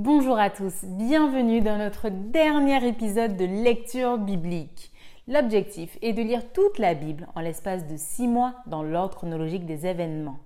Bonjour à tous, bienvenue dans notre dernier épisode de lecture biblique. L'objectif est de lire toute la Bible en l'espace de six mois dans l'ordre chronologique des événements.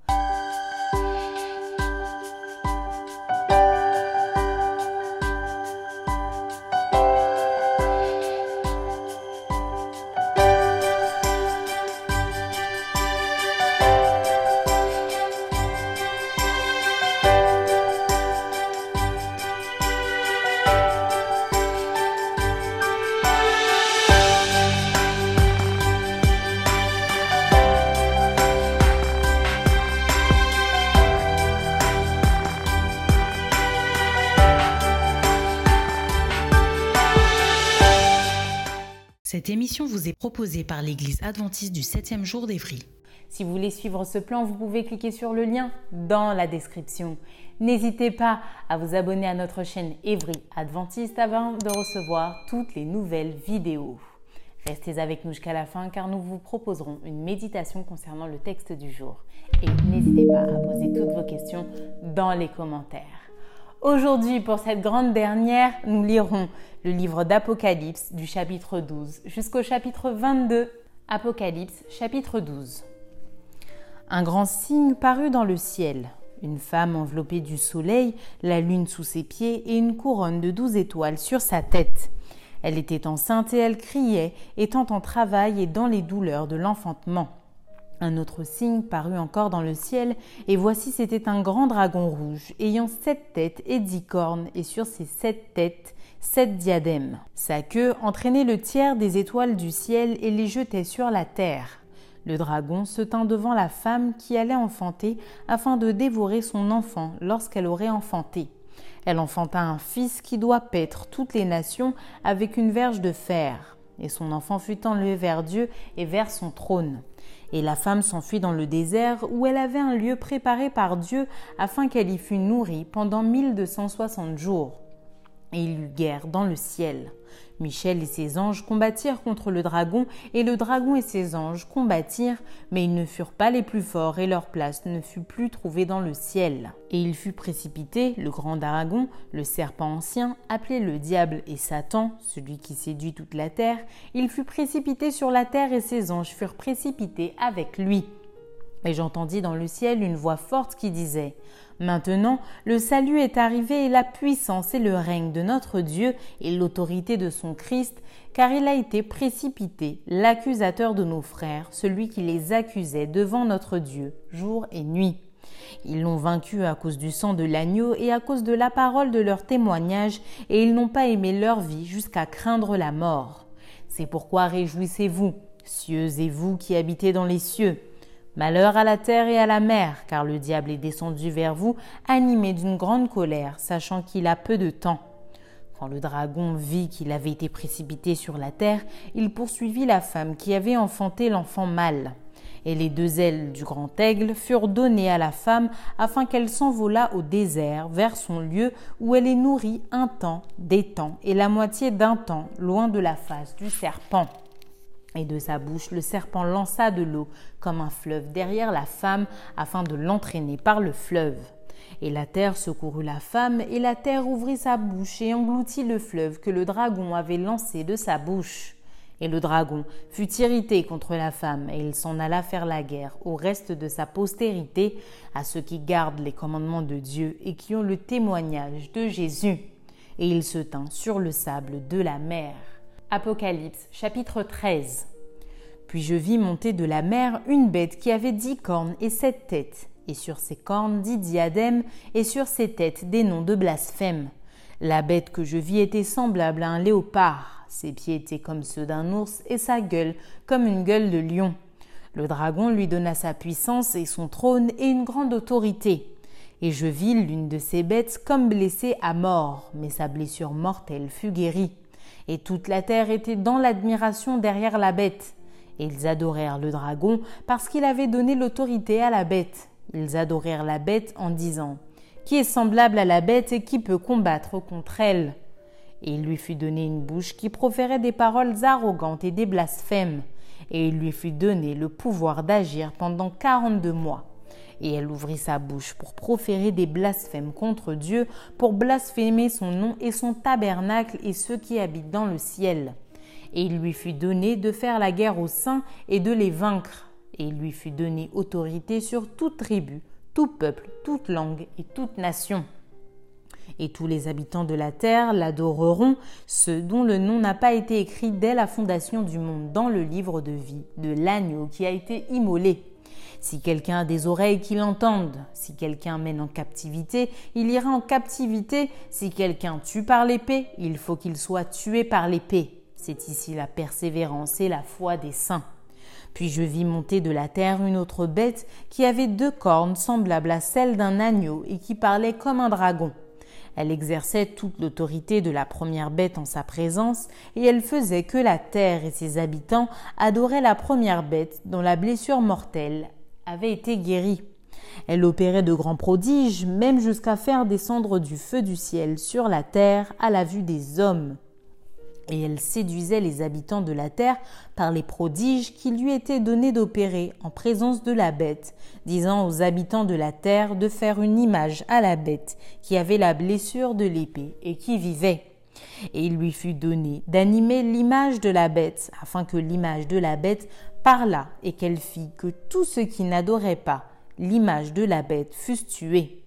Vous est proposée par l'Église adventiste du 7e jour d'Évry. Si vous voulez suivre ce plan, vous pouvez cliquer sur le lien dans la description. N'hésitez pas à vous abonner à notre chaîne Évry Adventiste avant de recevoir toutes les nouvelles vidéos. Restez avec nous jusqu'à la fin car nous vous proposerons une méditation concernant le texte du jour. Et n'hésitez pas à poser toutes vos questions dans les commentaires. Aujourd'hui, pour cette grande dernière, nous lirons le livre d'Apocalypse du chapitre 12 jusqu'au chapitre 22. Apocalypse chapitre 12. Un grand signe parut dans le ciel. Une femme enveloppée du soleil, la lune sous ses pieds et une couronne de douze étoiles sur sa tête. Elle était enceinte et elle criait, étant en travail et dans les douleurs de l'enfantement. Un autre signe parut encore dans le ciel, et voici c'était un grand dragon rouge, ayant sept têtes et dix cornes, et sur ces sept têtes sept diadèmes. Sa queue entraînait le tiers des étoiles du ciel et les jetait sur la terre. Le dragon se tint devant la femme qui allait enfanter afin de dévorer son enfant lorsqu'elle aurait enfanté. Elle enfanta un fils qui doit paître toutes les nations avec une verge de fer. Et son enfant fut enlevé vers Dieu et vers son trône. Et la femme s'enfuit dans le désert où elle avait un lieu préparé par Dieu afin qu'elle y fût nourrie pendant 1260 jours. Et il eut guerre dans le ciel. Michel et ses anges combattirent contre le dragon, et le dragon et ses anges combattirent, mais ils ne furent pas les plus forts, et leur place ne fut plus trouvée dans le ciel. Et il fut précipité, le grand dragon, le serpent ancien, appelé le diable et Satan, celui qui séduit toute la terre, il fut précipité sur la terre, et ses anges furent précipités avec lui. Et j'entendis dans le ciel une voix forte qui disait Maintenant, le salut est arrivé et la puissance et le règne de notre Dieu et l'autorité de son Christ, car il a été précipité, l'accusateur de nos frères, celui qui les accusait devant notre Dieu, jour et nuit. Ils l'ont vaincu à cause du sang de l'agneau et à cause de la parole de leur témoignage, et ils n'ont pas aimé leur vie jusqu'à craindre la mort. C'est pourquoi réjouissez-vous, cieux et vous qui habitez dans les cieux. Malheur à la terre et à la mer, car le diable est descendu vers vous, animé d'une grande colère, sachant qu'il a peu de temps. Quand le dragon vit qu'il avait été précipité sur la terre, il poursuivit la femme qui avait enfanté l'enfant mâle. Et les deux ailes du grand aigle furent données à la femme afin qu'elle s'envolât au désert vers son lieu où elle est nourrie un temps, des temps et la moitié d'un temps, loin de la face du serpent. Et de sa bouche, le serpent lança de l'eau comme un fleuve derrière la femme afin de l'entraîner par le fleuve. Et la terre secourut la femme, et la terre ouvrit sa bouche et engloutit le fleuve que le dragon avait lancé de sa bouche. Et le dragon fut irrité contre la femme, et il s'en alla faire la guerre au reste de sa postérité, à ceux qui gardent les commandements de Dieu et qui ont le témoignage de Jésus. Et il se tint sur le sable de la mer. Apocalypse chapitre 13 Puis je vis monter de la mer une bête qui avait dix cornes et sept têtes, et sur ses cornes dix diadèmes, et sur ses têtes des noms de blasphème. La bête que je vis était semblable à un léopard, ses pieds étaient comme ceux d'un ours, et sa gueule comme une gueule de lion. Le dragon lui donna sa puissance et son trône et une grande autorité. Et je vis l'une de ces bêtes comme blessée à mort, mais sa blessure mortelle fut guérie et toute la terre était dans l'admiration derrière la bête. Et ils adorèrent le dragon parce qu'il avait donné l'autorité à la bête. Ils adorèrent la bête en disant Qui est semblable à la bête et qui peut combattre contre elle? Et il lui fut donné une bouche qui proférait des paroles arrogantes et des blasphèmes. Et il lui fut donné le pouvoir d'agir pendant quarante-deux mois. Et elle ouvrit sa bouche pour proférer des blasphèmes contre Dieu, pour blasphémer son nom et son tabernacle et ceux qui habitent dans le ciel. Et il lui fut donné de faire la guerre aux saints et de les vaincre. Et il lui fut donné autorité sur toute tribu, tout peuple, toute langue et toute nation et tous les habitants de la terre l'adoreront, ceux dont le nom n'a pas été écrit dès la fondation du monde dans le livre de vie de l'agneau qui a été immolé. Si quelqu'un a des oreilles qui l'entendent, si quelqu'un mène en captivité, il ira en captivité, si quelqu'un tue par l'épée, il faut qu'il soit tué par l'épée. C'est ici la persévérance et la foi des saints. Puis je vis monter de la terre une autre bête qui avait deux cornes semblables à celles d'un agneau et qui parlait comme un dragon. Elle exerçait toute l'autorité de la première bête en sa présence, et elle faisait que la terre et ses habitants adoraient la première bête dont la blessure mortelle avait été guérie. Elle opérait de grands prodiges, même jusqu'à faire descendre du feu du ciel sur la terre à la vue des hommes et elle séduisait les habitants de la terre par les prodiges qui lui étaient donnés d'opérer en présence de la bête, disant aux habitants de la terre de faire une image à la bête qui avait la blessure de l'épée et qui vivait. Et il lui fut donné d'animer l'image de la bête, afin que l'image de la bête parlât et qu'elle fît que tous ceux qui n'adoraient pas l'image de la bête fussent tués.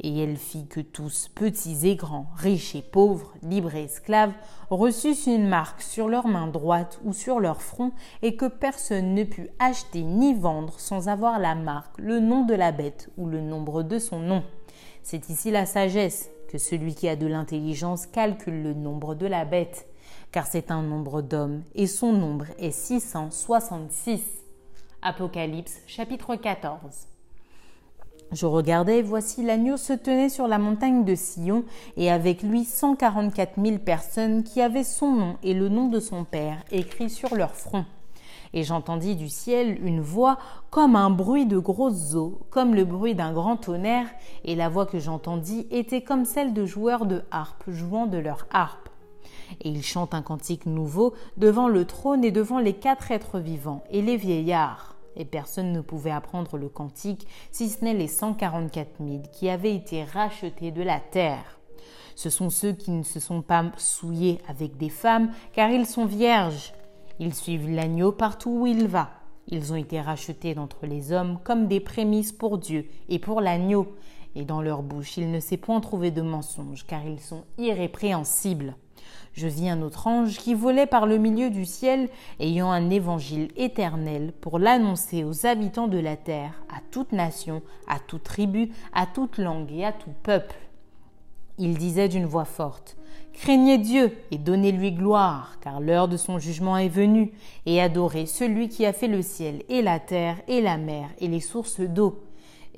Et elle fit que tous, petits et grands, riches et pauvres, libres et esclaves, reçussent une marque sur leur main droite ou sur leur front, et que personne ne put acheter ni vendre sans avoir la marque, le nom de la bête ou le nombre de son nom. C'est ici la sagesse, que celui qui a de l'intelligence calcule le nombre de la bête, car c'est un nombre d'hommes, et son nombre est 666. Apocalypse chapitre 14. Je regardais, voici l'agneau se tenait sur la montagne de Sion, et avec lui cent quarante-quatre mille personnes qui avaient son nom et le nom de son Père écrits sur leur front. Et j'entendis du ciel une voix comme un bruit de grosses eaux, comme le bruit d'un grand tonnerre, et la voix que j'entendis était comme celle de joueurs de harpe jouant de leur harpe. Et ils chantent un cantique nouveau devant le trône et devant les quatre êtres vivants et les vieillards et personne ne pouvait apprendre le cantique si ce n'est les 144 000 qui avaient été rachetés de la terre. Ce sont ceux qui ne se sont pas souillés avec des femmes, car ils sont vierges. Ils suivent l'agneau partout où il va. Ils ont été rachetés d'entre les hommes comme des prémices pour Dieu et pour l'agneau. Et dans leur bouche, il ne s'est point trouvé de mensonge, car ils sont irrépréhensibles. Je vis un autre ange qui volait par le milieu du ciel, ayant un évangile éternel pour l'annoncer aux habitants de la terre, à toute nation, à toute tribu, à toute langue et à tout peuple. Il disait d'une voix forte, Craignez Dieu et donnez-lui gloire, car l'heure de son jugement est venue, et adorez celui qui a fait le ciel et la terre et la mer et les sources d'eau.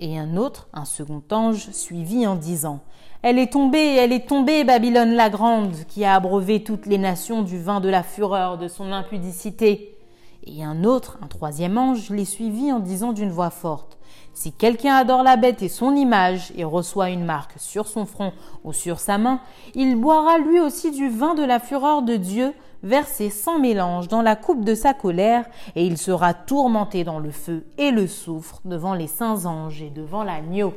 Et un autre, un second ange, suivit en disant, elle est tombée, elle est tombée, Babylone la grande, qui a abreuvé toutes les nations du vin de la fureur de son impudicité. Et un autre, un troisième ange, les suivit en disant d'une voix forte, Si quelqu'un adore la bête et son image, et reçoit une marque sur son front ou sur sa main, il boira lui aussi du vin de la fureur de Dieu, versé sans mélange dans la coupe de sa colère, et il sera tourmenté dans le feu et le soufre devant les saints anges et devant l'agneau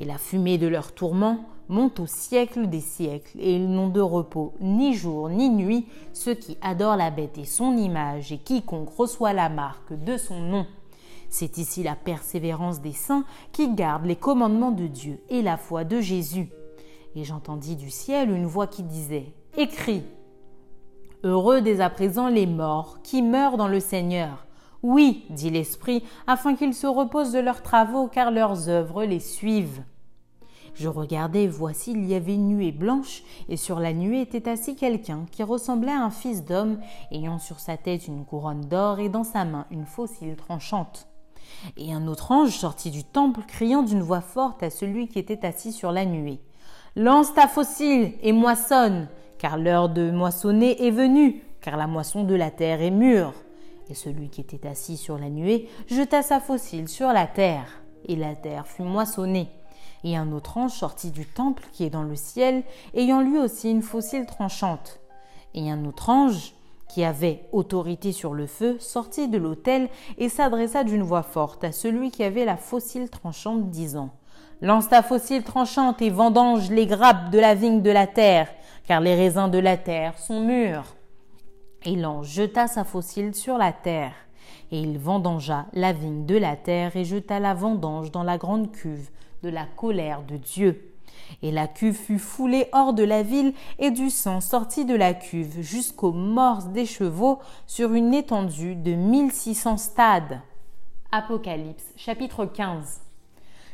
et la fumée de leur tourment monte au siècle des siècles, et ils n'ont de repos ni jour ni nuit, ceux qui adorent la bête et son image, et quiconque reçoit la marque de son nom. C'est ici la persévérance des saints qui gardent les commandements de Dieu et la foi de Jésus. Et j'entendis du ciel une voix qui disait Écris Heureux dès à présent les morts qui meurent dans le Seigneur. Oui, dit l'Esprit, afin qu'ils se reposent de leurs travaux, car leurs œuvres les suivent. Je regardais, voici, il y avait une nuée blanche, et sur la nuée était assis quelqu'un qui ressemblait à un fils d'homme, ayant sur sa tête une couronne d'or et dans sa main une faucille tranchante. Et un autre ange sortit du temple, criant d'une voix forte à celui qui était assis sur la nuée. Lance ta faucille et moissonne, car l'heure de moissonner est venue, car la moisson de la terre est mûre. Et celui qui était assis sur la nuée jeta sa faucille sur la terre, et la terre fut moissonnée. Et un autre ange sortit du temple qui est dans le ciel, ayant lui aussi une faucille tranchante. Et un autre ange qui avait autorité sur le feu, sortit de l'autel et s'adressa d'une voix forte à celui qui avait la fossile tranchante, disant Lance ta fossile tranchante et vendange les grappes de la vigne de la terre, car les raisins de la terre sont mûrs. Et l'ange jeta sa fossile sur la terre, et il vendangea la vigne de la terre et jeta la vendange dans la grande cuve de la colère de Dieu. Et la cuve fut foulée hors de la ville, et du sang sortit de la cuve jusqu'aux morts des chevaux sur une étendue de mille six cents stades. Apocalypse chapitre 15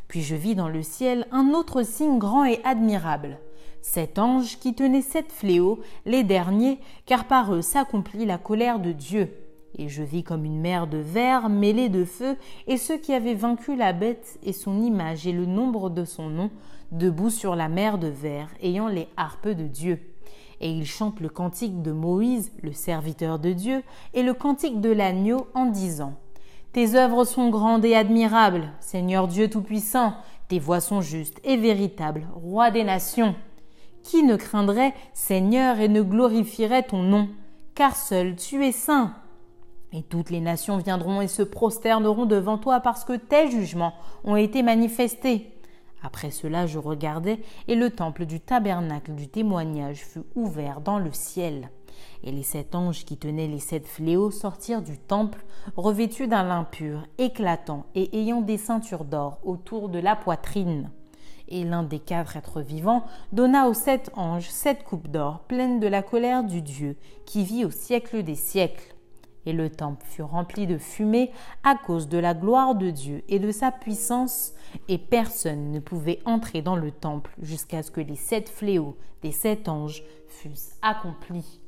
Puis je vis dans le ciel un autre signe grand et admirable. Sept anges qui tenaient sept fléaux, les derniers, car par eux s'accomplit la colère de Dieu. Et je vis comme une mer de verre mêlée de feu, et ceux qui avaient vaincu la bête et son image et le nombre de son nom, debout sur la mer de verre, ayant les harpes de Dieu. Et ils chantent le cantique de Moïse, le serviteur de Dieu, et le cantique de l'agneau en disant Tes œuvres sont grandes et admirables, Seigneur Dieu Tout-Puissant, tes voix sont justes et véritables, Roi des nations. Qui ne craindrait, Seigneur, et ne glorifierait ton nom? Car seul tu es saint. Et toutes les nations viendront et se prosterneront devant toi parce que tes jugements ont été manifestés. Après cela, je regardai, et le temple du tabernacle du témoignage fut ouvert dans le ciel. Et les sept anges qui tenaient les sept fléaux sortirent du temple, revêtus d'un lin pur, éclatant, et ayant des ceintures d'or autour de la poitrine. Et l'un des quatre êtres vivants donna aux sept anges sept coupes d'or pleines de la colère du Dieu, qui vit au siècle des siècles et le temple fut rempli de fumée à cause de la gloire de Dieu et de sa puissance, et personne ne pouvait entrer dans le temple jusqu'à ce que les sept fléaux des sept anges fussent accomplis.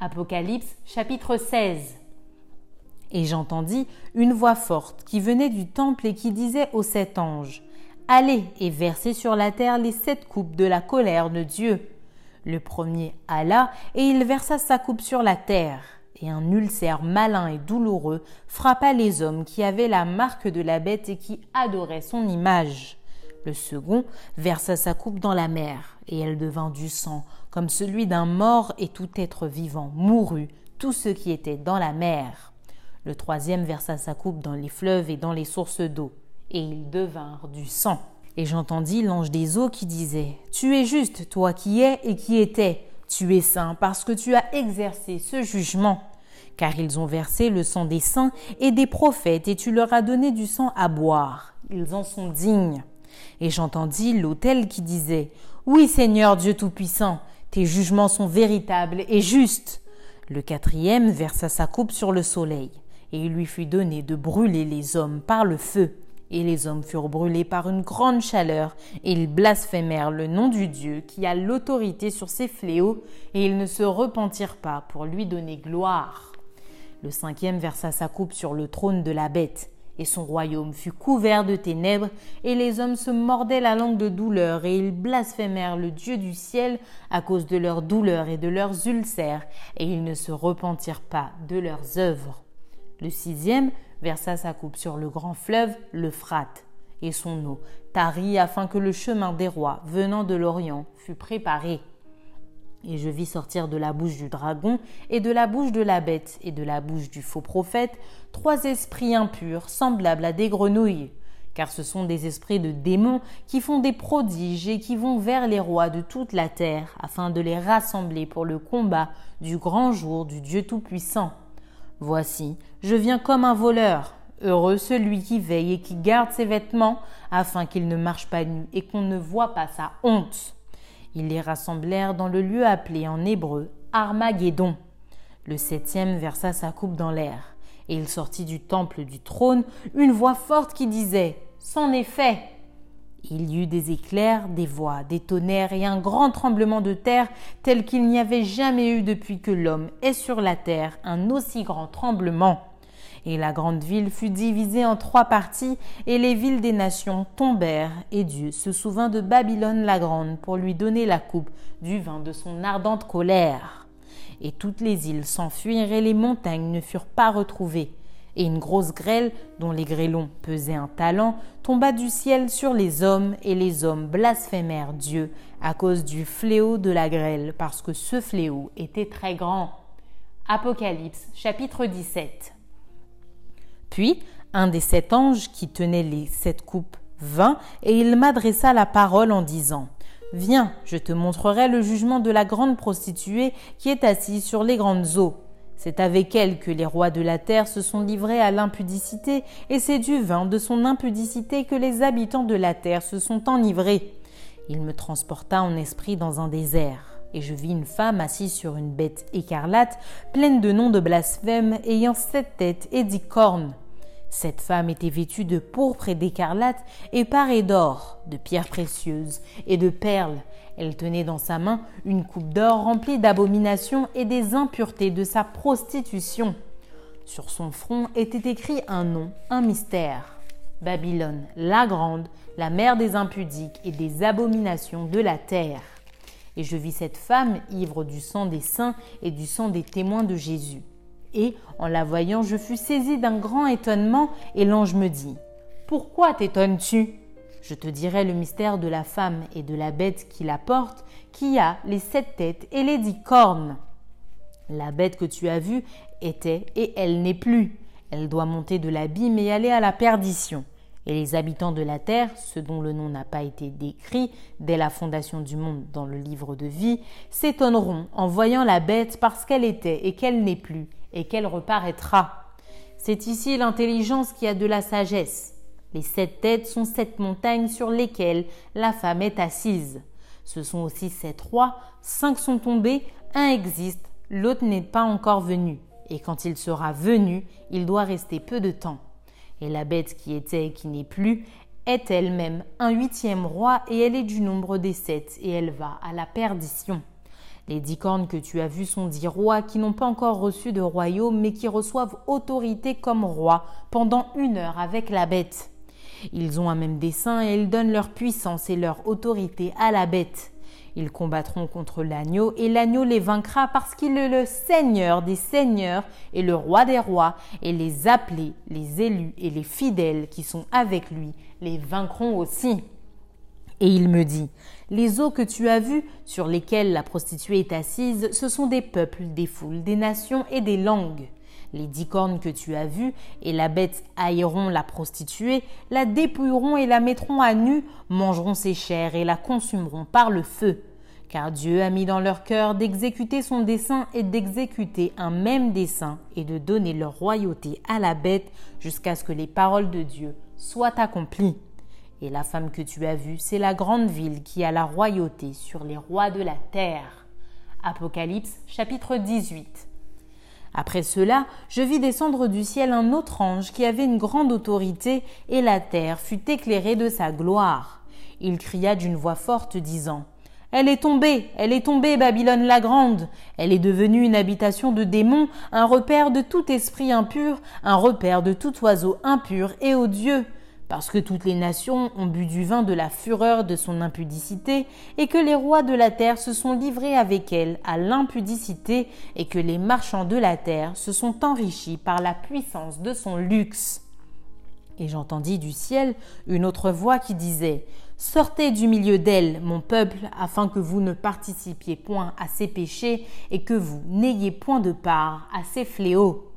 Apocalypse chapitre 16 Et j'entendis une voix forte qui venait du temple et qui disait aux sept anges, Allez et versez sur la terre les sept coupes de la colère de Dieu. Le premier alla et il versa sa coupe sur la terre et un ulcère malin et douloureux frappa les hommes qui avaient la marque de la bête et qui adoraient son image. Le second versa sa coupe dans la mer, et elle devint du sang, comme celui d'un mort, et tout être vivant mourut, tout ce qui était dans la mer. Le troisième versa sa coupe dans les fleuves et dans les sources d'eau, et ils devinrent du sang. Et j'entendis l'ange des eaux qui disait Tu es juste, toi qui es et qui étais, tu es saint parce que tu as exercé ce jugement. Car ils ont versé le sang des saints et des prophètes, et tu leur as donné du sang à boire. Ils en sont dignes. Et j'entendis l'autel qui disait Oui, Seigneur Dieu Tout-Puissant, tes jugements sont véritables et justes. Le quatrième versa sa coupe sur le soleil, et il lui fut donné de brûler les hommes par le feu. Et les hommes furent brûlés par une grande chaleur, et ils blasphémèrent le nom du Dieu qui a l'autorité sur ces fléaux, et ils ne se repentirent pas pour lui donner gloire. Le cinquième versa sa coupe sur le trône de la bête, et son royaume fut couvert de ténèbres, et les hommes se mordaient la langue de douleur, et ils blasphémèrent le Dieu du ciel à cause de leurs douleurs et de leurs ulcères, et ils ne se repentirent pas de leurs œuvres. Le sixième versa sa coupe sur le grand fleuve, l'Euphrate, et son eau tarit afin que le chemin des rois venant de l'Orient fût préparé. Et je vis sortir de la bouche du dragon, et de la bouche de la bête, et de la bouche du faux prophète, trois esprits impurs, semblables à des grenouilles. Car ce sont des esprits de démons qui font des prodiges et qui vont vers les rois de toute la terre, afin de les rassembler pour le combat du grand jour du Dieu Tout-Puissant. Voici, je viens comme un voleur. Heureux celui qui veille et qui garde ses vêtements, afin qu'il ne marche pas nu et qu'on ne voit pas sa honte. Ils les rassemblèrent dans le lieu appelé en hébreu Armageddon. Le septième versa sa coupe dans l'air, et il sortit du temple du trône une voix forte qui disait C'en est fait il y eut des éclairs, des voix, des tonnerres et un grand tremblement de terre tel qu'il n'y avait jamais eu depuis que l'homme est sur la terre un aussi grand tremblement. Et la grande ville fut divisée en trois parties, et les villes des nations tombèrent, et Dieu se souvint de Babylone la grande pour lui donner la coupe du vin de son ardente colère. Et toutes les îles s'enfuirent, et les montagnes ne furent pas retrouvées et une grosse grêle, dont les grêlons pesaient un talent, tomba du ciel sur les hommes, et les hommes blasphémèrent Dieu à cause du fléau de la grêle, parce que ce fléau était très grand. Apocalypse chapitre 17. Puis un des sept anges qui tenaient les sept coupes vint et il m'adressa la parole en disant Viens, je te montrerai le jugement de la grande prostituée qui est assise sur les grandes eaux. C'est avec elle que les rois de la terre se sont livrés à l'impudicité, et c'est du vin de son impudicité que les habitants de la terre se sont enivrés. Il me transporta en esprit dans un désert, et je vis une femme assise sur une bête écarlate, pleine de noms de blasphème, ayant sept têtes et dix cornes. Cette femme était vêtue de pourpre et d'écarlate et parée d'or, de pierres précieuses et de perles. Elle tenait dans sa main une coupe d'or remplie d'abominations et des impuretés de sa prostitution. Sur son front était écrit un nom, un mystère. Babylone, la grande, la mère des impudiques et des abominations de la terre. Et je vis cette femme ivre du sang des saints et du sang des témoins de Jésus et, en la voyant, je fus saisi d'un grand étonnement, et l'ange me dit Pourquoi t'étonnes-tu? Je te dirai le mystère de la femme et de la bête qui la porte, qui a les sept têtes et les dix cornes. La bête que tu as vue était, et elle n'est plus. Elle doit monter de l'abîme et aller à la perdition. Et les habitants de la terre, ceux dont le nom n'a pas été décrit dès la fondation du monde dans le livre de vie, s'étonneront en voyant la bête parce qu'elle était et qu'elle n'est plus, et qu'elle reparaîtra. C'est ici l'intelligence qui a de la sagesse. Les sept têtes sont sept montagnes sur lesquelles la femme est assise. Ce sont aussi sept rois, cinq sont tombés, un existe, l'autre n'est pas encore venu. Et quand il sera venu, il doit rester peu de temps. Et la bête qui était et qui n'est plus est elle-même un huitième roi et elle est du nombre des sept et elle va à la perdition. Les dix cornes que tu as vues sont dix rois qui n'ont pas encore reçu de royaume, mais qui reçoivent autorité comme rois pendant une heure avec la bête. Ils ont un même dessein et ils donnent leur puissance et leur autorité à la bête. Ils combattront contre l'agneau et l'agneau les vaincra parce qu'il est le Seigneur des seigneurs et le roi des rois et les appelés, les élus et les fidèles qui sont avec lui les vaincront aussi. Et il me dit, les eaux que tu as vues, sur lesquelles la prostituée est assise, ce sont des peuples, des foules, des nations et des langues. Les dix cornes que tu as vues, et la bête haïront la prostituée, la dépouilleront et la mettront à nu, mangeront ses chairs et la consumeront par le feu. Car Dieu a mis dans leur cœur d'exécuter son dessein et d'exécuter un même dessein et de donner leur royauté à la bête jusqu'à ce que les paroles de Dieu soient accomplies. Et la femme que tu as vue, c'est la grande ville qui a la royauté sur les rois de la terre. Apocalypse chapitre 18. Après cela, je vis descendre du ciel un autre ange qui avait une grande autorité, et la terre fut éclairée de sa gloire. Il cria d'une voix forte, disant Elle est tombée, elle est tombée, Babylone la grande. Elle est devenue une habitation de démons, un repère de tout esprit impur, un repère de tout oiseau impur et odieux parce que toutes les nations ont bu du vin de la fureur de son impudicité, et que les rois de la terre se sont livrés avec elle à l'impudicité, et que les marchands de la terre se sont enrichis par la puissance de son luxe. Et j'entendis du ciel une autre voix qui disait Sortez du milieu d'elle, mon peuple, afin que vous ne participiez point à ses péchés et que vous n'ayez point de part à ses fléaux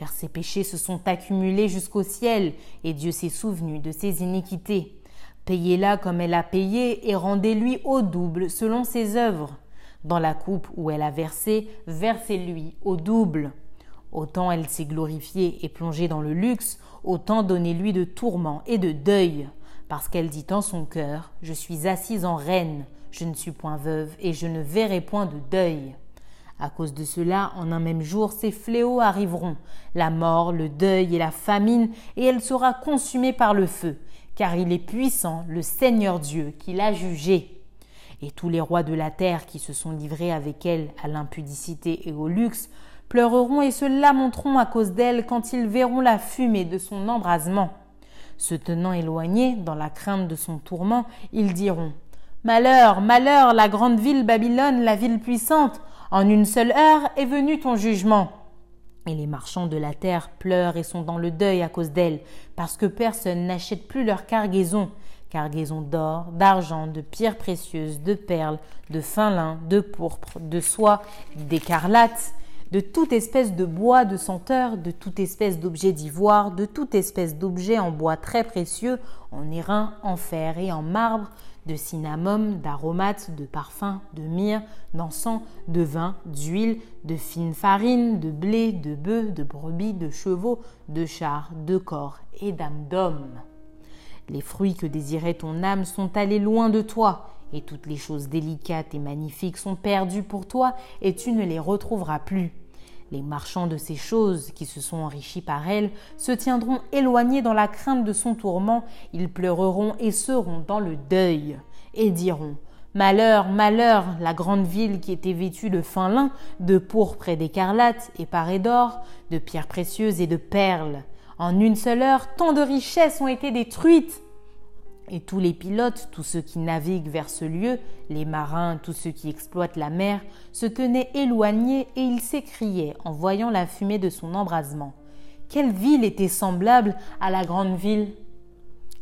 car ses péchés se sont accumulés jusqu'au ciel, et Dieu s'est souvenu de ses iniquités. Payez-la comme elle a payé, et rendez-lui au double selon ses œuvres. Dans la coupe où elle a versé, versez-lui au double. Autant elle s'est glorifiée et plongée dans le luxe, autant donnez-lui de tourments et de deuil, parce qu'elle dit en son cœur, Je suis assise en reine, je ne suis point veuve, et je ne verrai point de deuil. À cause de cela, en un même jour, ces fléaux arriveront, la mort, le deuil et la famine, et elle sera consumée par le feu, car il est puissant, le Seigneur Dieu, qui l'a jugée. Et tous les rois de la terre qui se sont livrés avec elle à l'impudicité et au luxe, pleureront et se lamenteront à cause d'elle quand ils verront la fumée de son embrasement. Se tenant éloignés, dans la crainte de son tourment, ils diront Malheur, malheur, la grande ville Babylone, la ville puissante, en une seule heure est venu ton jugement. Et les marchands de la terre pleurent et sont dans le deuil à cause d'elle, parce que personne n'achète plus leur cargaison, cargaison d'or, d'argent, de pierres précieuses, de perles, de fin lin, de pourpre, de soie, d'écarlate, de toute espèce de bois de senteur, de toute espèce d'objet d'ivoire, de toute espèce d'objet en bois très précieux, en airain, en fer et en marbre, de cinnamome, d'aromates, de parfums, de myrrhe, d'encens, de vin, d'huile, de fine farine, de blé, de bœufs, de brebis, de chevaux, de chars, de corps et d'âmes d'hommes. Les fruits que désirait ton âme sont allés loin de toi, et toutes les choses délicates et magnifiques sont perdues pour toi, et tu ne les retrouveras plus. Les marchands de ces choses, qui se sont enrichis par elles, se tiendront éloignés dans la crainte de son tourment, ils pleureront et seront dans le deuil, et diront Malheur, malheur, la grande ville qui était vêtue de fin lin, de pourpre et d'écarlate, et parée d'or, de pierres précieuses et de perles. En une seule heure, tant de richesses ont été détruites. Et tous les pilotes, tous ceux qui naviguent vers ce lieu, les marins, tous ceux qui exploitent la mer, se tenaient éloignés et ils s'écriaient en voyant la fumée de son embrasement. Quelle ville était semblable à la grande ville?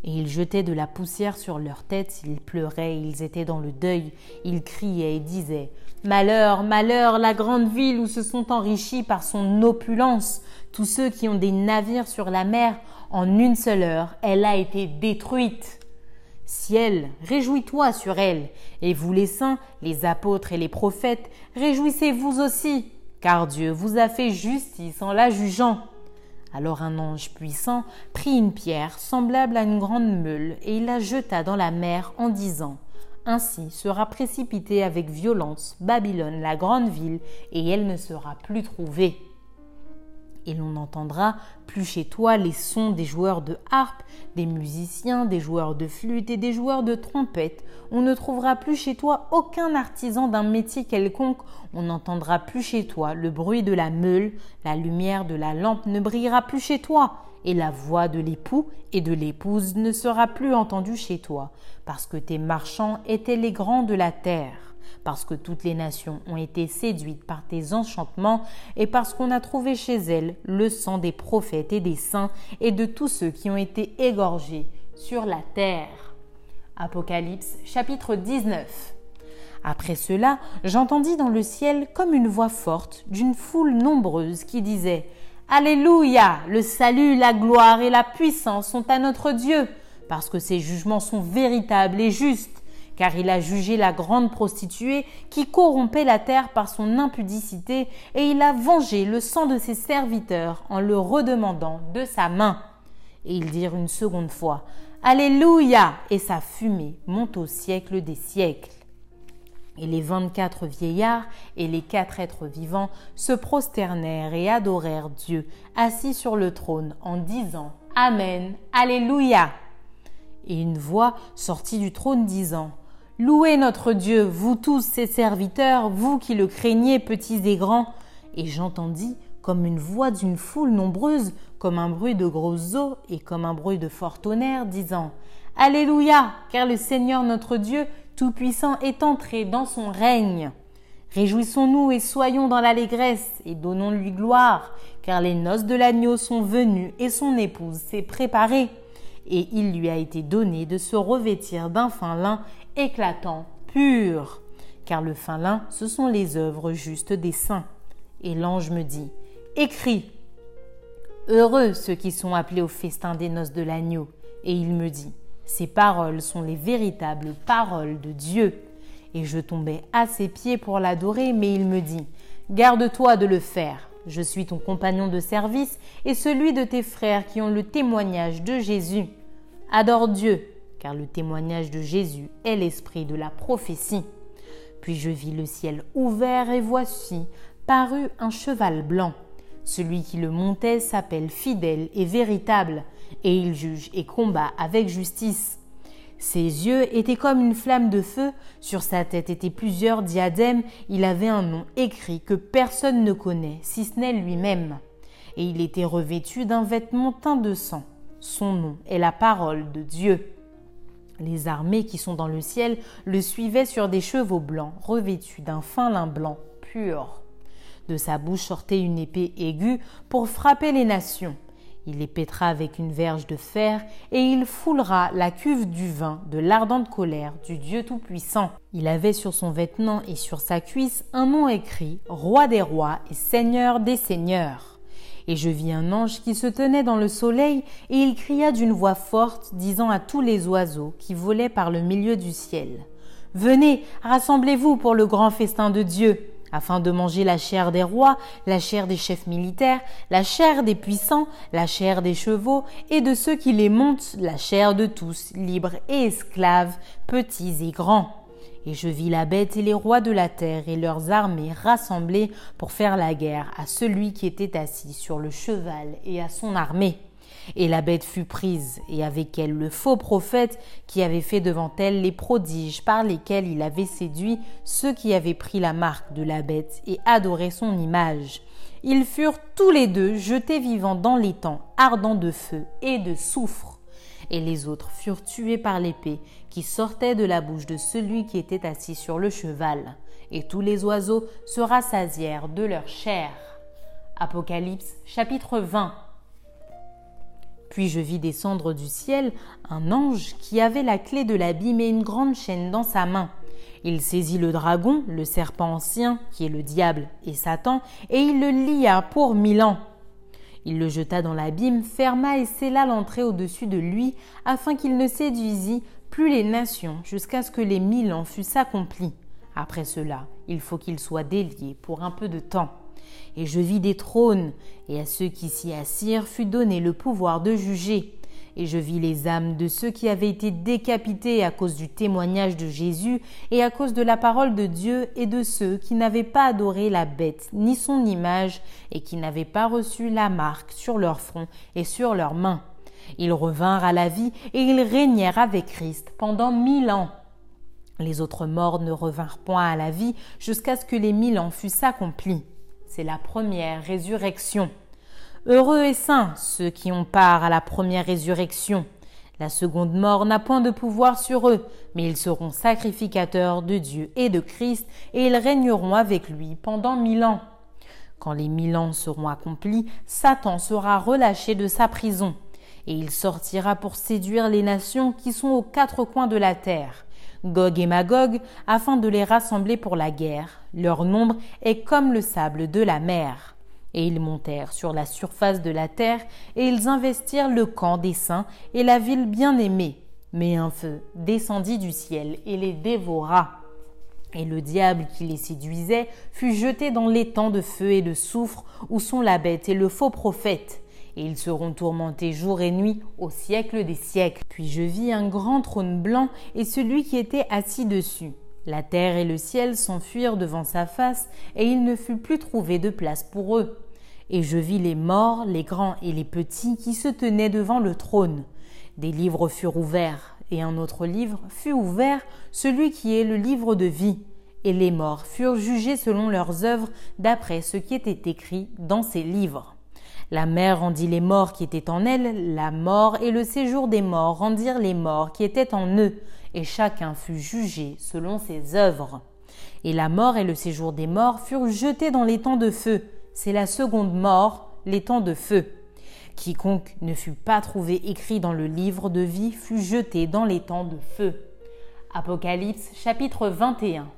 Et ils jetaient de la poussière sur leurs têtes, ils pleuraient, ils étaient dans le deuil, ils criaient et disaient Malheur, malheur, la grande ville où se sont enrichis par son opulence tous ceux qui ont des navires sur la mer, en une seule heure, elle a été détruite. Ciel, réjouis-toi sur elle, et vous les saints, les apôtres et les prophètes, réjouissez-vous aussi, car Dieu vous a fait justice en la jugeant. Alors un ange puissant prit une pierre semblable à une grande meule, et il la jeta dans la mer en disant Ainsi sera précipitée avec violence Babylone, la grande ville, et elle ne sera plus trouvée et l'on n'entendra plus chez toi les sons des joueurs de harpe, des musiciens, des joueurs de flûte et des joueurs de trompette. On ne trouvera plus chez toi aucun artisan d'un métier quelconque. On n'entendra plus chez toi le bruit de la meule, la lumière de la lampe ne brillera plus chez toi, et la voix de l'époux et de l'épouse ne sera plus entendue chez toi, parce que tes marchands étaient les grands de la terre parce que toutes les nations ont été séduites par tes enchantements et parce qu'on a trouvé chez elles le sang des prophètes et des saints et de tous ceux qui ont été égorgés sur la terre. Apocalypse chapitre 19. Après cela, j'entendis dans le ciel comme une voix forte d'une foule nombreuse qui disait Alléluia, le salut, la gloire et la puissance sont à notre Dieu, parce que ses jugements sont véritables et justes car il a jugé la grande prostituée qui corrompait la terre par son impudicité, et il a vengé le sang de ses serviteurs en le redemandant de sa main. Et ils dirent une seconde fois, Alléluia, et sa fumée monte au siècle des siècles. Et les vingt-quatre vieillards et les quatre êtres vivants se prosternèrent et adorèrent Dieu, assis sur le trône, en disant Amen, Alléluia. Et une voix sortit du trône disant Louez notre Dieu, vous tous ses serviteurs, vous qui le craignez, petits et grands. Et j'entendis, comme une voix d'une foule nombreuse, comme un bruit de grosses eaux et comme un bruit de fort tonnerre, disant Alléluia, car le Seigneur notre Dieu Tout-Puissant est entré dans son règne. Réjouissons-nous et soyons dans l'allégresse et donnons-lui gloire, car les noces de l'agneau sont venues et son épouse s'est préparée. Et il lui a été donné de se revêtir d'un fin lin éclatant, pur, car le fin lin, ce sont les œuvres justes des saints. Et l'ange me dit, écris, heureux ceux qui sont appelés au festin des noces de l'agneau. Et il me dit, ces paroles sont les véritables paroles de Dieu. Et je tombai à ses pieds pour l'adorer, mais il me dit, garde-toi de le faire. Je suis ton compagnon de service et celui de tes frères qui ont le témoignage de Jésus. Adore Dieu car le témoignage de Jésus est l'esprit de la prophétie. Puis je vis le ciel ouvert et voici parut un cheval blanc. Celui qui le montait s'appelle fidèle et véritable, et il juge et combat avec justice. Ses yeux étaient comme une flamme de feu, sur sa tête étaient plusieurs diadèmes, il avait un nom écrit que personne ne connaît, si ce n'est lui-même. Et il était revêtu d'un vêtement teint de sang. Son nom est la parole de Dieu. Les armées qui sont dans le ciel le suivaient sur des chevaux blancs, revêtus d'un fin lin blanc pur. De sa bouche sortait une épée aiguë pour frapper les nations. Il les pètera avec une verge de fer, et il foulera la cuve du vin de l'ardente colère du Dieu Tout-Puissant. Il avait sur son vêtement et sur sa cuisse un nom écrit Roi des rois et Seigneur des seigneurs. Et je vis un ange qui se tenait dans le soleil, et il cria d'une voix forte, disant à tous les oiseaux qui volaient par le milieu du ciel Venez, rassemblez-vous pour le grand festin de Dieu afin de manger la chair des rois, la chair des chefs militaires, la chair des puissants, la chair des chevaux, et de ceux qui les montent, la chair de tous, libres et esclaves, petits et grands. Et je vis la bête et les rois de la terre et leurs armées rassemblés pour faire la guerre à celui qui était assis sur le cheval et à son armée. Et la bête fut prise, et avec elle le faux prophète qui avait fait devant elle les prodiges par lesquels il avait séduit ceux qui avaient pris la marque de la bête et adoré son image. Ils furent tous les deux jetés vivants dans temps ardents de feu et de soufre. Et les autres furent tués par l'épée qui sortait de la bouche de celui qui était assis sur le cheval. Et tous les oiseaux se rassasièrent de leur chair. Apocalypse chapitre 20 puis je vis descendre du ciel un ange qui avait la clé de l'abîme et une grande chaîne dans sa main. Il saisit le dragon, le serpent ancien, qui est le diable et Satan, et il le lia pour mille ans. Il le jeta dans l'abîme, ferma et scella l'entrée au-dessus de lui, afin qu'il ne séduisît plus les nations jusqu'à ce que les mille ans fussent accomplis. Après cela, il faut qu'il soit délié pour un peu de temps et je vis des trônes, et à ceux qui s'y assirent fut donné le pouvoir de juger. Et je vis les âmes de ceux qui avaient été décapités à cause du témoignage de Jésus et à cause de la parole de Dieu et de ceux qui n'avaient pas adoré la bête ni son image et qui n'avaient pas reçu la marque sur leur front et sur leurs mains. Ils revinrent à la vie et ils régnèrent avec Christ pendant mille ans. Les autres morts ne revinrent point à la vie jusqu'à ce que les mille ans fussent accomplis c'est la première résurrection. Heureux et saints ceux qui ont part à la première résurrection. La seconde mort n'a point de pouvoir sur eux, mais ils seront sacrificateurs de Dieu et de Christ, et ils régneront avec lui pendant mille ans. Quand les mille ans seront accomplis, Satan sera relâché de sa prison, et il sortira pour séduire les nations qui sont aux quatre coins de la terre Gog et Magog, afin de les rassembler pour la guerre. Leur nombre est comme le sable de la mer. Et ils montèrent sur la surface de la terre, et ils investirent le camp des saints et la ville bien-aimée. Mais un feu descendit du ciel et les dévora. Et le diable qui les séduisait fut jeté dans l'étang de feu et de soufre où sont la bête et le faux prophète et ils seront tourmentés jour et nuit au siècle des siècles. Puis je vis un grand trône blanc et celui qui était assis dessus. La terre et le ciel s'enfuirent devant sa face, et il ne fut plus trouvé de place pour eux. Et je vis les morts, les grands et les petits, qui se tenaient devant le trône. Des livres furent ouverts, et un autre livre fut ouvert, celui qui est le livre de vie. Et les morts furent jugés selon leurs œuvres, d'après ce qui était écrit dans ces livres. La mer rendit les morts qui étaient en elle, la mort et le séjour des morts rendirent les morts qui étaient en eux, et chacun fut jugé selon ses œuvres. Et la mort et le séjour des morts furent jetés dans l'étang de feu. C'est la seconde mort, l'étang de feu. Quiconque ne fut pas trouvé écrit dans le livre de vie fut jeté dans l'étang de feu. Apocalypse chapitre 21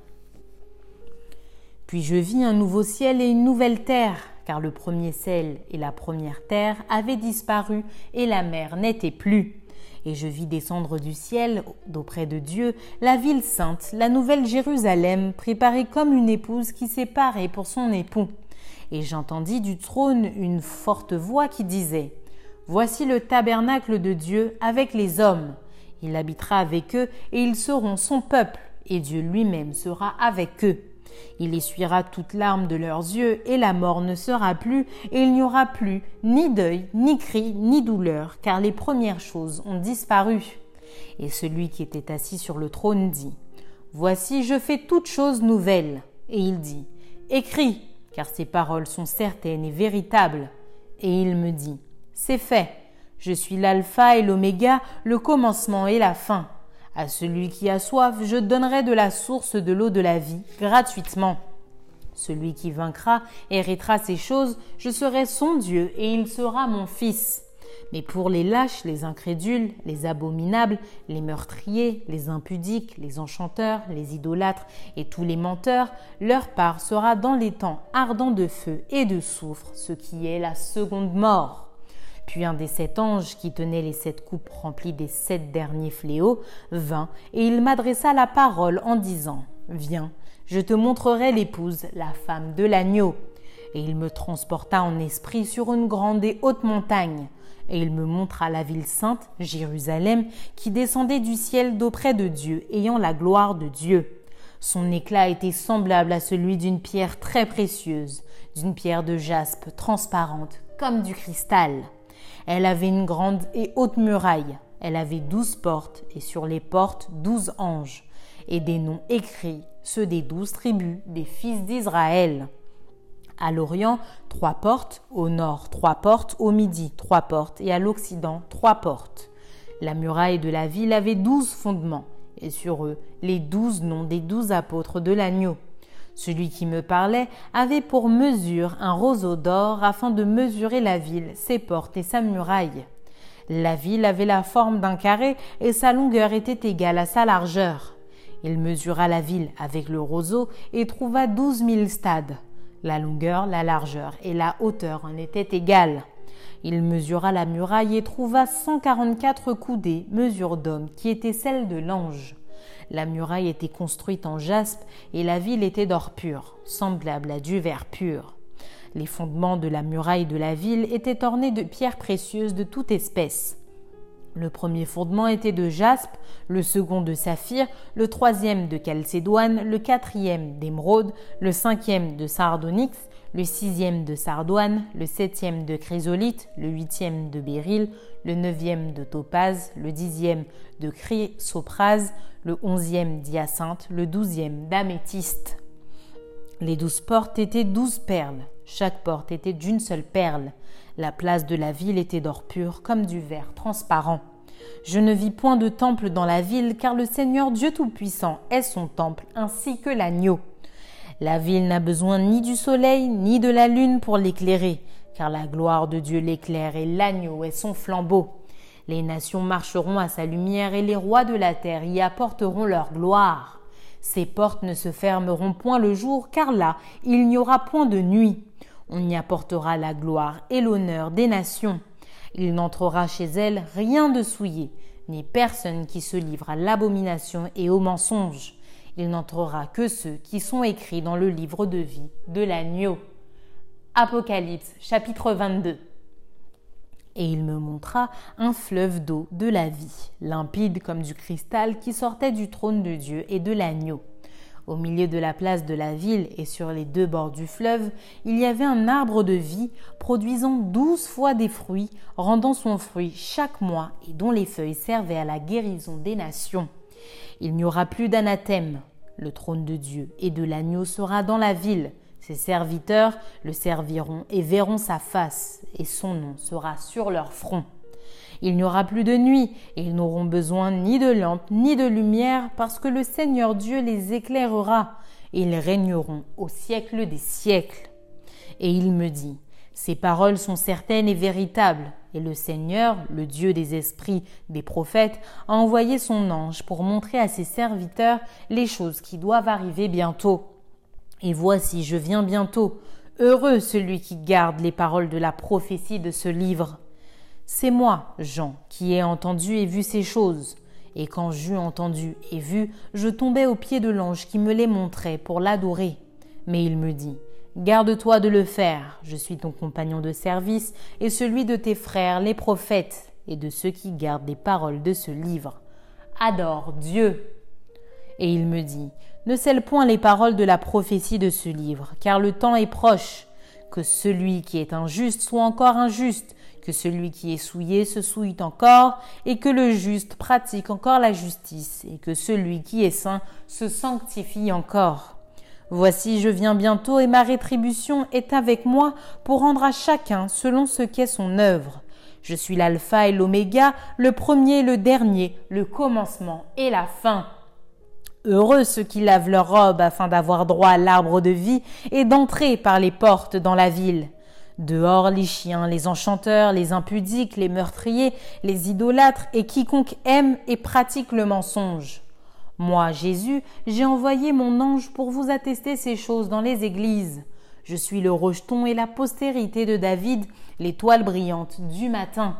Puis je vis un nouveau ciel et une nouvelle terre car le premier ciel et la première terre avaient disparu et la mer n'était plus. Et je vis descendre du ciel, d'auprès de Dieu, la ville sainte, la nouvelle Jérusalem, préparée comme une épouse qui s'est parée pour son époux. Et j'entendis du trône une forte voix qui disait Voici le tabernacle de Dieu avec les hommes. Il habitera avec eux et ils seront son peuple, et Dieu lui-même sera avec eux. Il essuiera toute larme de leurs yeux, et la mort ne sera plus, et il n'y aura plus ni deuil, ni cri, ni douleur, car les premières choses ont disparu. Et celui qui était assis sur le trône dit, Voici, je fais toutes choses nouvelles. Et il dit, Écris, car ces paroles sont certaines et véritables. Et il me dit, C'est fait, je suis l'alpha et l'oméga, le commencement et la fin. À celui qui a soif, je donnerai de la source de l'eau de la vie gratuitement. Celui qui vaincra héritera ces choses, je serai son Dieu et il sera mon fils. Mais pour les lâches, les incrédules, les abominables, les meurtriers, les impudiques, les enchanteurs, les idolâtres et tous les menteurs, leur part sera dans les temps ardents de feu et de soufre, ce qui est la seconde mort. Puis un des sept anges qui tenait les sept coupes remplies des sept derniers fléaux vint, et il m'adressa la parole en disant Viens, je te montrerai l'épouse, la femme de l'agneau. Et il me transporta en esprit sur une grande et haute montagne et il me montra la ville sainte, Jérusalem, qui descendait du ciel d'auprès de Dieu, ayant la gloire de Dieu. Son éclat était semblable à celui d'une pierre très précieuse, d'une pierre de jaspe transparente, comme du cristal. Elle avait une grande et haute muraille. Elle avait douze portes, et sur les portes douze anges, et des noms écrits, ceux des douze tribus des fils d'Israël. À l'Orient, trois portes, au nord, trois portes, au midi, trois portes, et à l'Occident, trois portes. La muraille de la ville avait douze fondements, et sur eux les douze noms des douze apôtres de l'agneau. Celui qui me parlait avait pour mesure un roseau d'or afin de mesurer la ville, ses portes et sa muraille. La ville avait la forme d'un carré et sa longueur était égale à sa largeur. Il mesura la ville avec le roseau et trouva douze mille stades. La longueur, la largeur et la hauteur en étaient égales. Il mesura la muraille et trouva 144 coudées, mesure d'homme, qui était celle de l'ange. La muraille était construite en jaspe et la ville était d'or pur, semblable à du verre pur. Les fondements de la muraille de la ville étaient ornés de pierres précieuses de toute espèce. Le premier fondement était de jaspe, le second de saphir, le troisième de calcédoine, le quatrième d'émeraude, le cinquième de sardonyx, le sixième de sardoine, le septième de chrysolite, le huitième de béryl, le neuvième de topaze, le dixième de chrysoprase, le onzième d'hyacinthe, le douzième d'améthyste. Les douze portes étaient douze perles. Chaque porte était d'une seule perle. La place de la ville était d'or pur comme du verre transparent. Je ne vis point de temple dans la ville, car le Seigneur Dieu Tout-Puissant est son temple, ainsi que l'agneau. La ville n'a besoin ni du soleil, ni de la lune pour l'éclairer, car la gloire de Dieu l'éclaire et l'agneau est son flambeau. Les nations marcheront à sa lumière et les rois de la terre y apporteront leur gloire. Ses portes ne se fermeront point le jour, car là il n'y aura point de nuit. On y apportera la gloire et l'honneur des nations. Il n'entrera chez elles rien de souillé, ni personne qui se livre à l'abomination et au mensonge. Il n'entrera que ceux qui sont écrits dans le livre de vie de l'agneau. Apocalypse chapitre 22 Et il me montra un fleuve d'eau de la vie, limpide comme du cristal qui sortait du trône de Dieu et de l'agneau. Au milieu de la place de la ville et sur les deux bords du fleuve, il y avait un arbre de vie produisant douze fois des fruits, rendant son fruit chaque mois et dont les feuilles servaient à la guérison des nations. Il n'y aura plus d'anathème. Le trône de Dieu et de l'agneau sera dans la ville. Ses serviteurs le serviront et verront sa face, et son nom sera sur leur front. Il n'y aura plus de nuit, et ils n'auront besoin ni de lampe ni de lumière, parce que le Seigneur Dieu les éclairera, et ils régneront au siècle des siècles. Et il me dit, Ces paroles sont certaines et véritables, et le Seigneur, le Dieu des esprits des prophètes, a envoyé son ange pour montrer à ses serviteurs les choses qui doivent arriver bientôt. Et voici, je viens bientôt. Heureux celui qui garde les paroles de la prophétie de ce livre. C'est moi, Jean, qui ai entendu et vu ces choses. Et quand j'eus entendu et vu, je tombais aux pieds de l'ange qui me les montrait pour l'adorer. Mais il me dit, Garde-toi de le faire, je suis ton compagnon de service et celui de tes frères les prophètes et de ceux qui gardent les paroles de ce livre. Adore Dieu. Et il me dit, Ne scelle point les paroles de la prophétie de ce livre, car le temps est proche. Que celui qui est injuste soit encore injuste, que celui qui est souillé se souille encore, et que le juste pratique encore la justice, et que celui qui est saint se sanctifie encore. Voici, je viens bientôt, et ma rétribution est avec moi pour rendre à chacun selon ce qu'est son œuvre. Je suis l'alpha et l'oméga, le premier et le dernier, le commencement et la fin. Heureux ceux qui lavent leurs robes afin d'avoir droit à l'arbre de vie et d'entrer par les portes dans la ville. Dehors les chiens, les enchanteurs, les impudiques, les meurtriers, les idolâtres et quiconque aime et pratique le mensonge. Moi, Jésus, j'ai envoyé mon ange pour vous attester ces choses dans les églises. Je suis le rejeton et la postérité de David, l'étoile brillante du matin.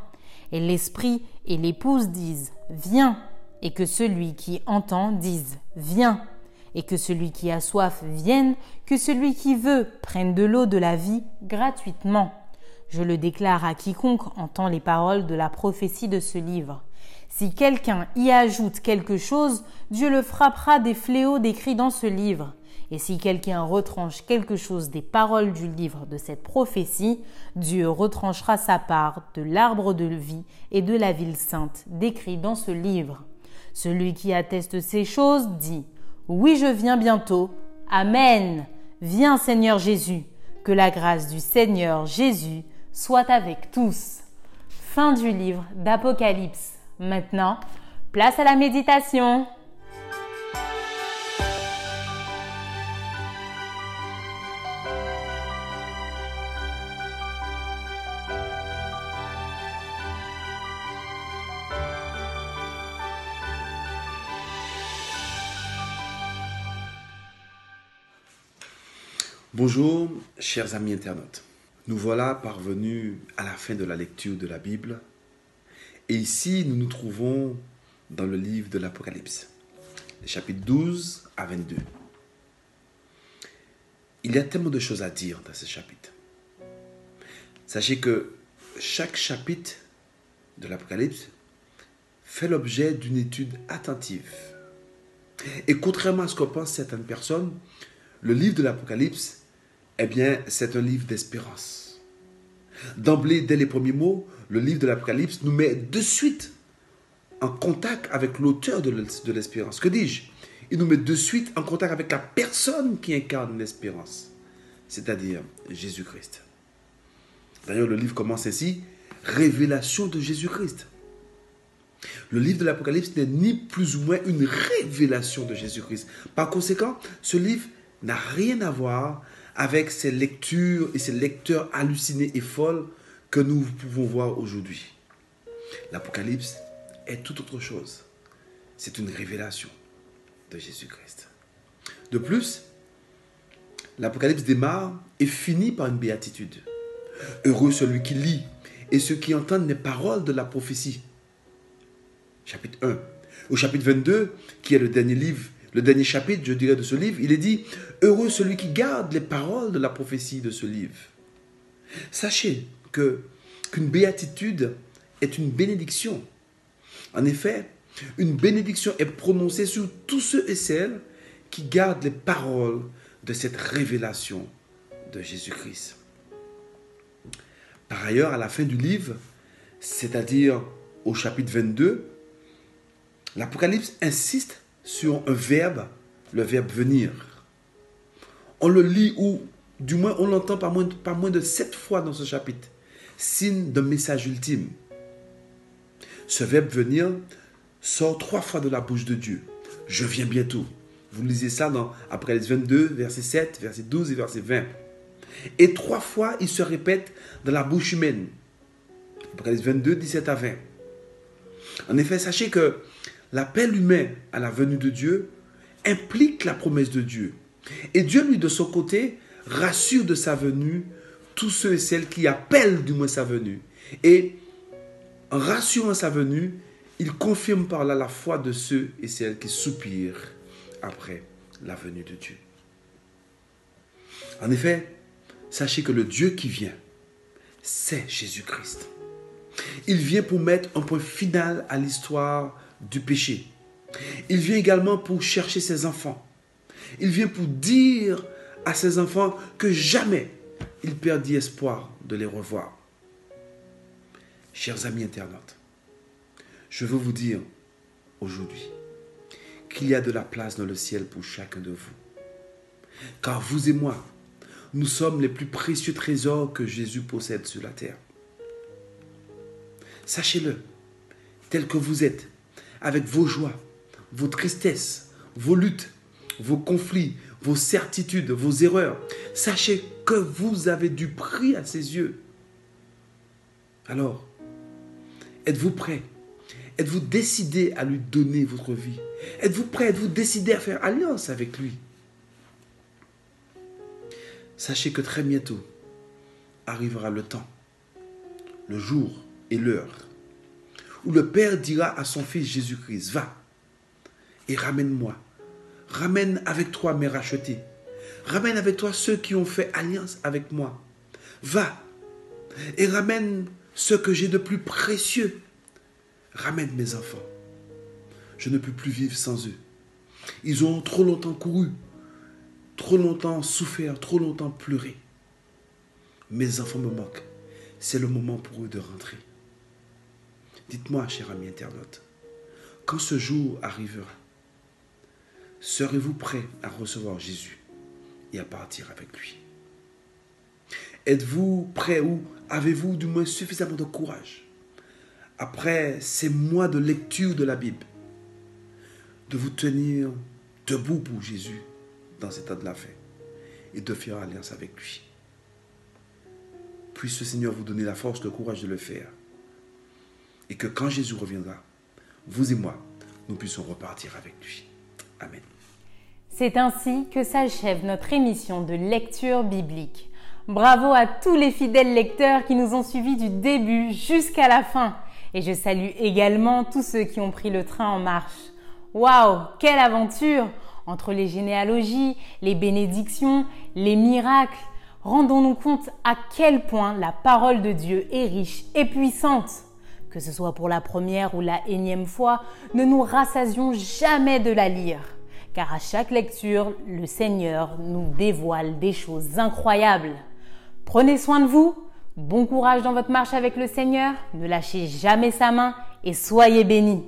Et l'esprit et l'épouse disent Viens, et que celui qui entend dise Viens, et que celui qui a soif vienne, que celui qui veut prenne de l'eau de la vie gratuitement. Je le déclare à quiconque entend les paroles de la prophétie de ce livre. Si quelqu'un y ajoute quelque chose, Dieu le frappera des fléaux décrits dans ce livre. Et si quelqu'un retranche quelque chose des paroles du livre de cette prophétie, Dieu retranchera sa part de l'arbre de vie et de la ville sainte décrits dans ce livre. Celui qui atteste ces choses dit, Oui, je viens bientôt. Amen. Viens Seigneur Jésus. Que la grâce du Seigneur Jésus soit avec tous. Fin du livre d'Apocalypse. Maintenant, place à la méditation. Bonjour, chers amis internautes. Nous voilà parvenus à la fin de la lecture de la Bible. Et ici, nous nous trouvons dans le livre de l'Apocalypse, chapitre 12 à 22. Il y a tellement de choses à dire dans ce chapitre. Sachez que chaque chapitre de l'Apocalypse fait l'objet d'une étude attentive. Et contrairement à ce que pensent certaines personnes, le livre de l'Apocalypse eh bien, c'est un livre d'espérance. D'emblée, dès les premiers mots, le livre de l'Apocalypse nous met de suite en contact avec l'auteur de l'espérance. Que dis-je? Il nous met de suite en contact avec la personne qui incarne l'espérance, c'est-à-dire Jésus-Christ. D'ailleurs, le livre commence ainsi, Révélation de Jésus-Christ. Le livre de l'Apocalypse n'est ni plus ou moins une révélation de Jésus-Christ. Par conséquent, ce livre n'a rien à voir avec ces lectures et ces lecteurs hallucinés et folles que nous pouvons voir aujourd'hui. L'Apocalypse est tout autre chose. C'est une révélation de Jésus-Christ. De plus, l'Apocalypse démarre et finit par une béatitude. Heureux celui qui lit et ceux qui entendent les paroles de la prophétie. Chapitre 1. Au chapitre 22, qui est le dernier livre le dernier chapitre, je dirais, de ce livre, il est dit Heureux celui qui garde les paroles de la prophétie de ce livre. Sachez qu'une béatitude est une bénédiction. En effet, une bénédiction est prononcée sur tous ceux et celles qui gardent les paroles de cette révélation de Jésus-Christ. Par ailleurs, à la fin du livre, c'est-à-dire au chapitre 22, l'Apocalypse insiste sur un verbe, le verbe venir. On le lit ou, du moins, on l'entend pas moins de sept fois dans ce chapitre. Signe d'un message ultime. Ce verbe venir sort trois fois de la bouche de Dieu. Je viens bientôt. Vous lisez ça dans Apocalypse 22, verset 7, verset 12 et verset 20. Et trois fois, il se répète dans la bouche humaine. Apocalypse 22, 17 à 20. En effet, sachez que l'appel humain à la venue de Dieu implique la promesse de Dieu. Et Dieu, lui, de son côté, rassure de sa venue tous ceux et celles qui appellent du moins sa venue. Et en rassurant sa venue, il confirme par là la foi de ceux et celles qui soupirent après la venue de Dieu. En effet, sachez que le Dieu qui vient, c'est Jésus-Christ. Il vient pour mettre un point final à l'histoire du péché. Il vient également pour chercher ses enfants. Il vient pour dire à ses enfants que jamais il perdit espoir de les revoir. Chers amis internautes, je veux vous dire aujourd'hui qu'il y a de la place dans le ciel pour chacun de vous. Car vous et moi, nous sommes les plus précieux trésors que Jésus possède sur la terre. Sachez-le, tel que vous êtes, avec vos joies, vos tristesses, vos luttes, vos conflits, vos certitudes, vos erreurs. Sachez que vous avez du prix à ses yeux. Alors, êtes-vous prêt? Êtes-vous décidé à lui donner votre vie? Êtes-vous prêt? Êtes-vous décidé à faire alliance avec lui? Sachez que très bientôt arrivera le temps, le jour et l'heure où le Père dira à son Fils Jésus-Christ, va et ramène-moi. Ramène avec toi mes rachetés. Ramène avec toi ceux qui ont fait alliance avec moi. Va et ramène ce que j'ai de plus précieux. Ramène mes enfants. Je ne peux plus vivre sans eux. Ils ont trop longtemps couru, trop longtemps souffert, trop longtemps pleuré. Mes enfants me manquent. C'est le moment pour eux de rentrer. Dites-moi, cher ami internaute, quand ce jour arrivera, serez-vous prêt à recevoir Jésus et à partir avec lui? Êtes-vous prêt ou avez-vous du moins suffisamment de courage après ces mois de lecture de la Bible de vous tenir debout pour Jésus dans cet temps de la fin et de faire alliance avec lui? Puisse le Seigneur vous donner la force, le courage de le faire et que quand Jésus reviendra, vous et moi, nous puissions repartir avec lui. Amen. C'est ainsi que s'achève notre émission de lecture biblique. Bravo à tous les fidèles lecteurs qui nous ont suivis du début jusqu'à la fin. Et je salue également tous ceux qui ont pris le train en marche. Waouh, quelle aventure Entre les généalogies, les bénédictions, les miracles, rendons-nous compte à quel point la parole de Dieu est riche et puissante que ce soit pour la première ou la énième fois, ne nous rassasions jamais de la lire, car à chaque lecture, le Seigneur nous dévoile des choses incroyables. Prenez soin de vous, bon courage dans votre marche avec le Seigneur, ne lâchez jamais sa main et soyez bénis.